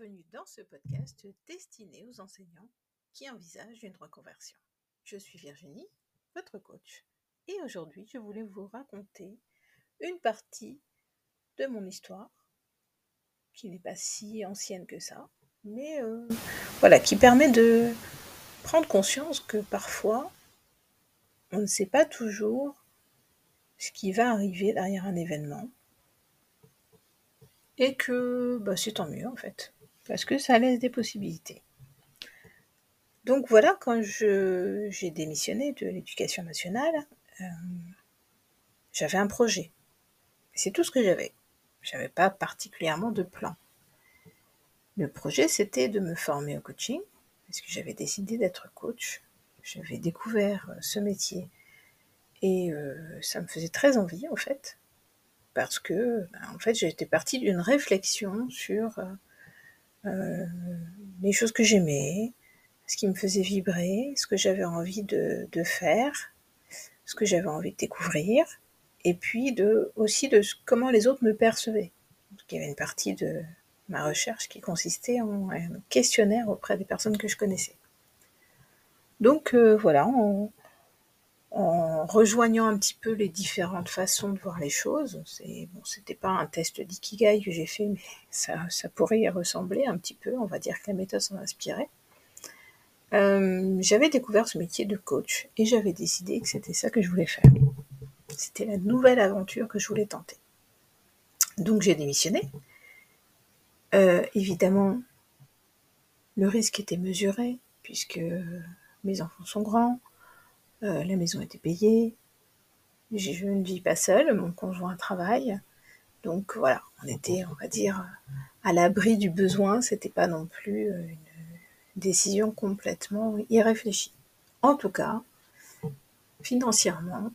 bienvenue dans ce podcast destiné aux enseignants qui envisagent une reconversion. Je suis Virginie, votre coach, et aujourd'hui je voulais vous raconter une partie de mon histoire, qui n'est pas si ancienne que ça, mais euh, voilà, qui permet de prendre conscience que parfois on ne sait pas toujours ce qui va arriver derrière un événement et que bah, c'est tant mieux en fait parce que ça laisse des possibilités. Donc voilà, quand j'ai démissionné de l'éducation nationale, euh, j'avais un projet. C'est tout ce que j'avais. J'avais pas particulièrement de plan. Le projet, c'était de me former au coaching, parce que j'avais décidé d'être coach. J'avais découvert ce métier et euh, ça me faisait très envie en fait, parce que ben, en fait j'étais partie d'une réflexion sur euh, euh, les choses que j'aimais, ce qui me faisait vibrer, ce que j'avais envie de, faire, ce que j'avais envie de découvrir, et puis de, aussi de comment les autres me percevaient. il y avait une partie de ma recherche qui consistait en un questionnaire auprès des personnes que je connaissais. Donc euh, voilà, en rejoignant un petit peu les différentes façons de voir les choses. C'est bon, c'était pas un test d'ikigai que j'ai fait, mais ça, pourrait y ressembler un petit peu. On va dire que la méthode s'en inspirait. Euh, j'avais découvert ce métier de coach et j'avais décidé que c'était ça que je voulais faire. C'était la nouvelle aventure que je voulais tenter. Donc j'ai démissionné. Euh, évidemment, le risque était mesuré puisque mes enfants sont grands, euh, la maison était payée. Je ne vis pas seule, mon conjoint travaille. Donc voilà, on était, on va dire, à l'abri du besoin. C'était pas non plus une décision complètement irréfléchie. En tout cas, financièrement,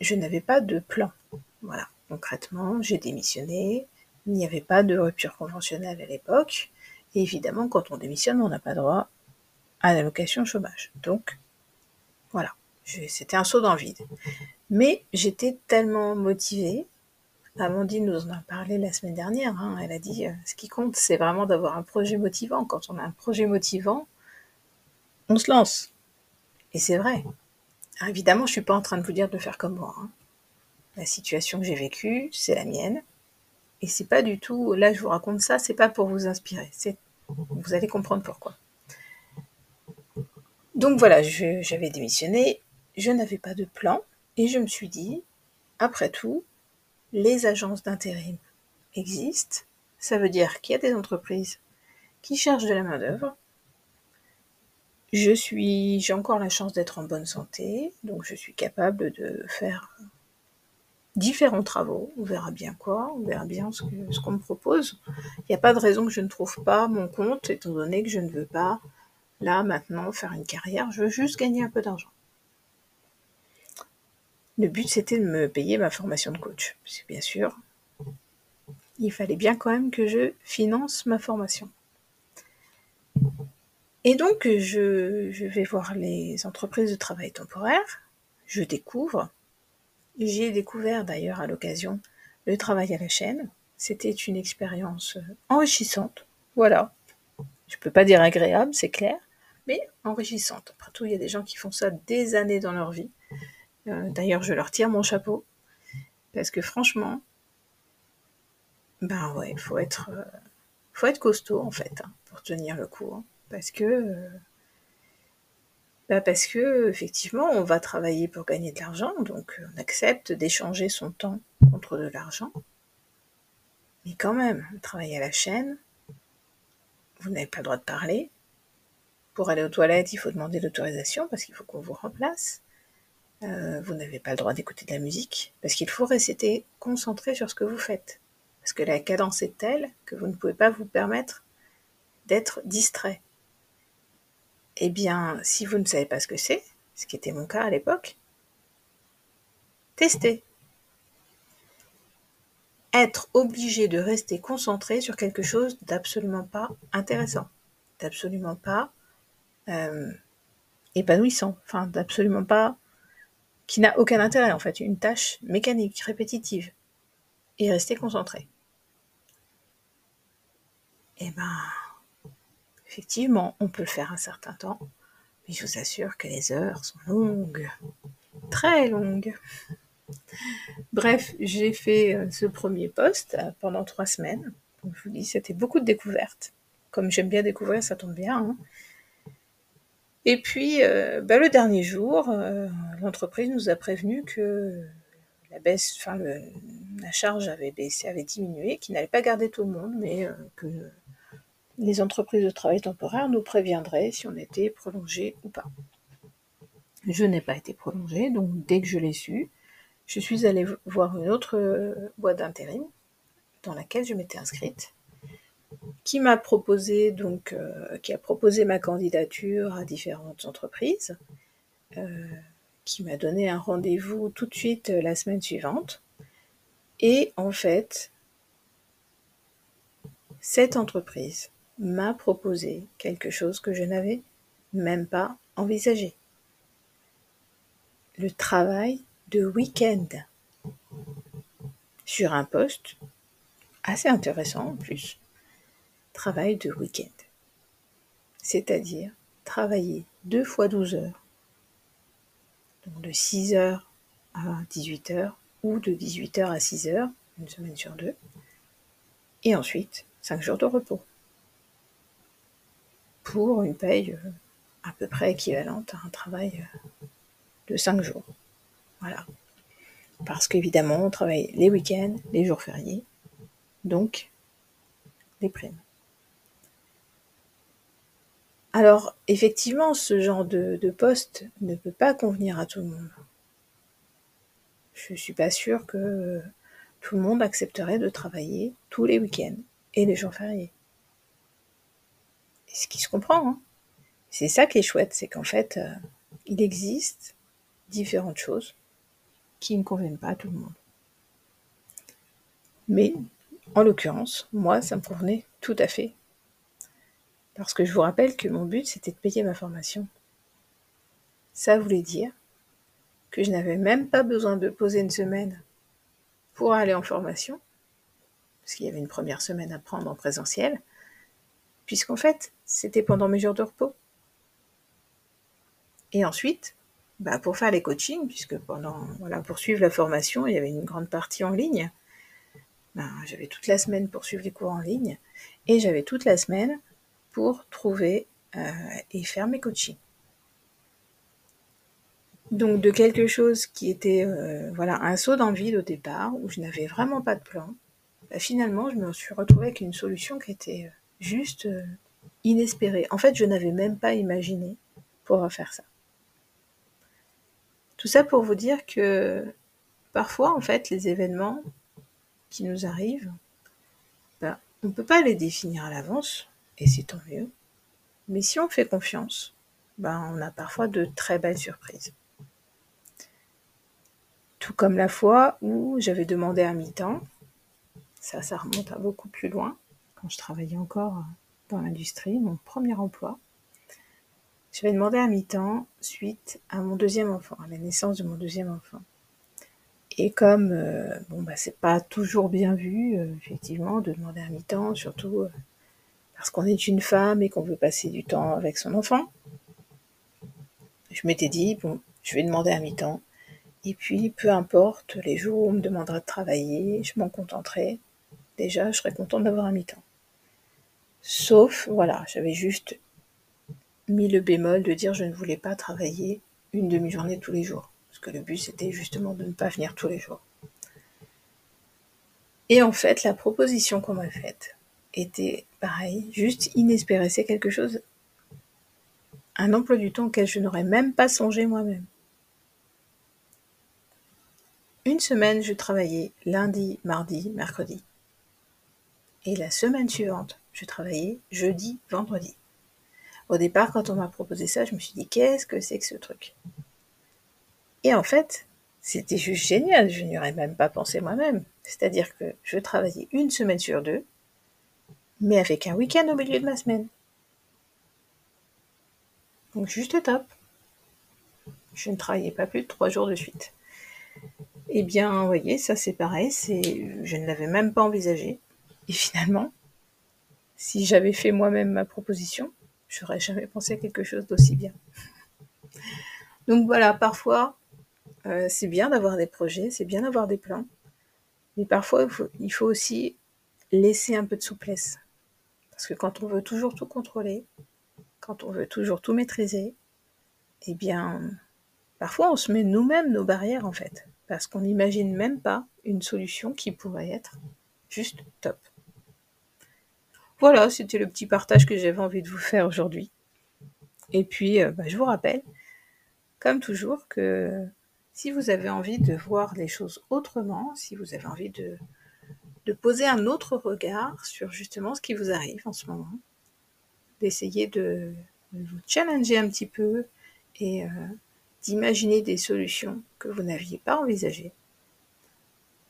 je n'avais pas de plan. Voilà, concrètement, j'ai démissionné. Il n'y avait pas de rupture conventionnelle à l'époque. Et évidemment, quand on démissionne, on n'a pas droit à l'allocation chômage. Donc, voilà. C'était un saut dans le vide. Mais j'étais tellement motivée. Amandine nous en a parlé la semaine dernière. Hein. Elle a dit euh, ce qui compte, c'est vraiment d'avoir un projet motivant. Quand on a un projet motivant, on se lance. Et c'est vrai. évidemment, je suis pas en train de vous dire de faire comme moi. Hein. La situation que j'ai vécue, c'est la mienne. Et c'est pas du tout. Là, je vous raconte ça, c'est pas pour vous inspirer. Vous allez comprendre pourquoi. Donc voilà, j'avais démissionné je n'avais pas de plan et je me suis dit, après tout, les agences d'intérim existent. Ça veut dire qu'il y a des entreprises qui cherchent de la main-d'œuvre. Je suis, j'ai encore la chance d'être en bonne santé, donc je suis capable de faire différents travaux. On verra bien quoi, on verra bien ce, ce qu'on me propose. Il n'y a pas de raison que je ne trouve pas mon compte, étant donné que je ne veux pas, là, maintenant, faire une carrière. Je veux juste gagner un peu d'argent. Le but, c'était de me payer ma formation de coach. C'est bien sûr, il fallait bien quand même que je finance ma formation. Et donc, je, vais voir les entreprises de travail temporaire. Je découvre. J'ai découvert d'ailleurs à l'occasion le travail à la chaîne. C'était une expérience enrichissante. Voilà. Je peux pas dire agréable, c'est clair, mais enrichissante. Après tout, il y a des gens qui font ça des années dans leur vie. Euh, d'ailleurs, je leur tire mon chapeau. Parce que franchement, ben ouais, faut être, euh, faut être costaud en fait hein, pour tenir le coup. Hein. parce que, euh, ben parce que effectivement, on va travailler pour gagner de l'argent, donc on accepte d'échanger son temps contre de l'argent. Mais quand même, travailler à la chaîne, vous n'avez pas le droit de parler. Pour aller aux toilettes, il faut demander l'autorisation parce qu'il faut qu'on vous remplace. Euh, vous n'avez pas le droit d'écouter de la musique, parce qu'il faut rester concentré sur ce que vous faites. Parce que la cadence est telle que vous ne pouvez pas vous permettre d'être distrait. Eh bien, si vous ne savez pas ce que c'est, ce qui était mon cas à l'époque, testez. Être obligé de rester concentré sur quelque chose d'absolument pas intéressant, d'absolument pas euh, épanouissant, enfin d'absolument pas qui n'a aucun intérêt en fait, une tâche mécanique, répétitive, et rester concentré. Eh ben, effectivement, on peut le faire un certain temps, mais je vous assure que les heures sont longues, très longues. Bref, j'ai fait euh, ce premier poste euh, pendant trois semaines. je vous dis, c'était beaucoup de découvertes. Comme j'aime bien découvrir, ça tombe bien. Hein. Et puis, euh, bah, le dernier jour, l'entreprise nous a prévenu que la charge avait baissé, avait diminué, qu'il n'allait pas garder tout le monde, mais que les entreprises de travail temporaire nous préviendraient si on était prolongé ou pas. Je n'ai pas été prolongée, donc dès que je l'ai su, je suis allée voir une autre euh, boîte d'intérim dans laquelle je m'étais inscrite, qui m'a proposé donc, euh, qui a proposé ma candidature à différentes entreprises, euh, qui m'a donné un rendez-vous tout de suite la semaine suivante. Et en fait, cette entreprise m'a proposé quelque chose que je n'avais même pas envisagé. Le travail de week-end sur un poste assez intéressant en plus. Travail de week-end. C'est-à-dire travailler deux fois 12 heures. Donc de 6 heures à 18 heures ou de 18 heures à 6 heures, une semaine sur deux. Et ensuite, 5 jours de repos. Pour une paye euh, à peu près équivalente à un travail euh, de 5 jours. Voilà. Parce qu'évidemment, on travaille les week-ends, les jours fériés, donc les primes. Alors, effectivement, ce genre de, poste ne peut pas convenir à tout le monde. Je ne suis pas sûre que tout le monde accepterait de travailler tous les week-ends et les jours fériés. ce qui se comprend. Hein. C'est ça qui est chouette, c'est qu'en fait, euh, il existe différentes choses qui ne conviennent pas à tout le monde. Mais, en l'occurrence, moi, ça me convenait tout à fait. Parce que je vous rappelle que mon but, c'était de payer ma formation. Ça voulait dire que je n'avais même pas besoin de poser une semaine pour aller en formation, parce qu'il y avait une première semaine à prendre en présentiel, puisqu'en fait, c'était pendant mes jours de repos. Et ensuite, bah, pour faire les coachings, puisque pendant, voilà, pour suivre la formation, il y avait une grande partie en ligne. Ben, j'avais toute la semaine pour suivre les cours en ligne et j'avais toute la semaine pour trouver euh, et faire mes coachings. Donc de quelque chose qui était euh, voilà un saut vide au départ où je n'avais vraiment pas de plan, bah, finalement je me suis retrouvée avec une solution qui était euh, juste inespérée. En fait, je n'avais même pas imaginé pouvoir faire ça. Tout ça pour vous dire que parfois, en fait, les événements qui nous arrivent, ben, on ne peut pas les définir à l'avance, et c'est tant mieux. Mais si on fait confiance, ben, on a parfois de très belles surprises. Tout comme la fois où j'avais demandé à mi-temps, ça, ça remonte à beaucoup plus loin, quand je travaillais encore dans l'industrie, mon premier emploi. Je vais demander à mi-temps suite à mon deuxième enfant, à la naissance de mon deuxième enfant. Et comme euh, bon bah c'est pas toujours bien vu, euh, effectivement, de demander à mi-temps, surtout euh, parce qu'on est une femme et qu'on veut passer du temps avec son enfant. Je m'étais dit bon, je vais demander à mi-temps. Et puis, peu importe les jours où on me demandera de travailler, je m'en contenterai. Déjà, je serais contente d'avoir un mi-temps. Sauf, voilà, j'avais juste mis le bémol de dire je ne voulais pas travailler une demi-journée tous les jours. Parce que le but c'était justement de ne pas venir tous les jours. Et en fait, la proposition qu'on m'a faite était pareil, juste inespérée. C'est quelque chose, un emploi du temps auquel je n'aurais même pas songé moi-même. Une semaine, je travaillais lundi, mardi, mercredi. Et la semaine suivante, je travaillais jeudi, vendredi. Au départ, quand on m'a proposé ça, je me suis dit, qu'est-ce que c'est que ce truc? Et en fait, c'était juste génial, je n'y aurais même pas pensé moi-même. C'est-à-dire que je travaillais une semaine sur deux, mais avec un week-end au milieu de ma semaine. Donc juste top. Je ne travaillais pas plus de trois jours de suite. Eh bien, vous voyez, ça c'est pareil, c'est, je ne l'avais même pas envisagé. Et finalement, si j'avais fait moi-même ma proposition, j'aurais jamais pensé à quelque chose d'aussi bien. Donc voilà, parfois, euh, c'est bien d'avoir des projets, c'est bien d'avoir des plans, mais parfois, il faut, aussi laisser un peu de souplesse. Parce que quand on veut toujours tout contrôler, quand on veut toujours tout maîtriser, eh bien, parfois on se met nous-mêmes nos barrières en fait, parce qu'on n'imagine même pas une solution qui pourrait être juste top. Voilà, c'était le petit partage que j'avais envie de vous faire aujourd'hui. Et puis, euh, bah, je vous rappelle, comme toujours, que si vous avez envie de voir les choses autrement, si vous avez envie de, de poser un autre regard sur justement ce qui vous arrive en ce moment, d'essayer de, vous challenger un petit peu et euh, d'imaginer des solutions que vous n'aviez pas envisagées,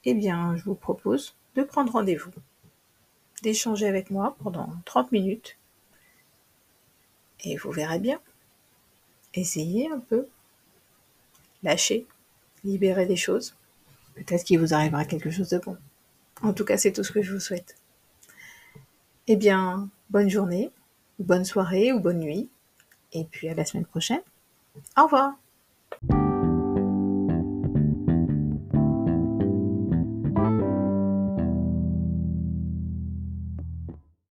eh bien, je vous propose de prendre rendez-vous, d'échanger avec moi pendant 30 minutes, et vous verrez bien. Essayez un peu, lâchez, libérez des choses. Peut-être qu'il vous arrivera quelque chose de bon. En tout cas, c'est tout ce que je vous souhaite. Eh bien, bonne journée, bonne soirée ou bonne nuit, et puis à la semaine prochaine. Au revoir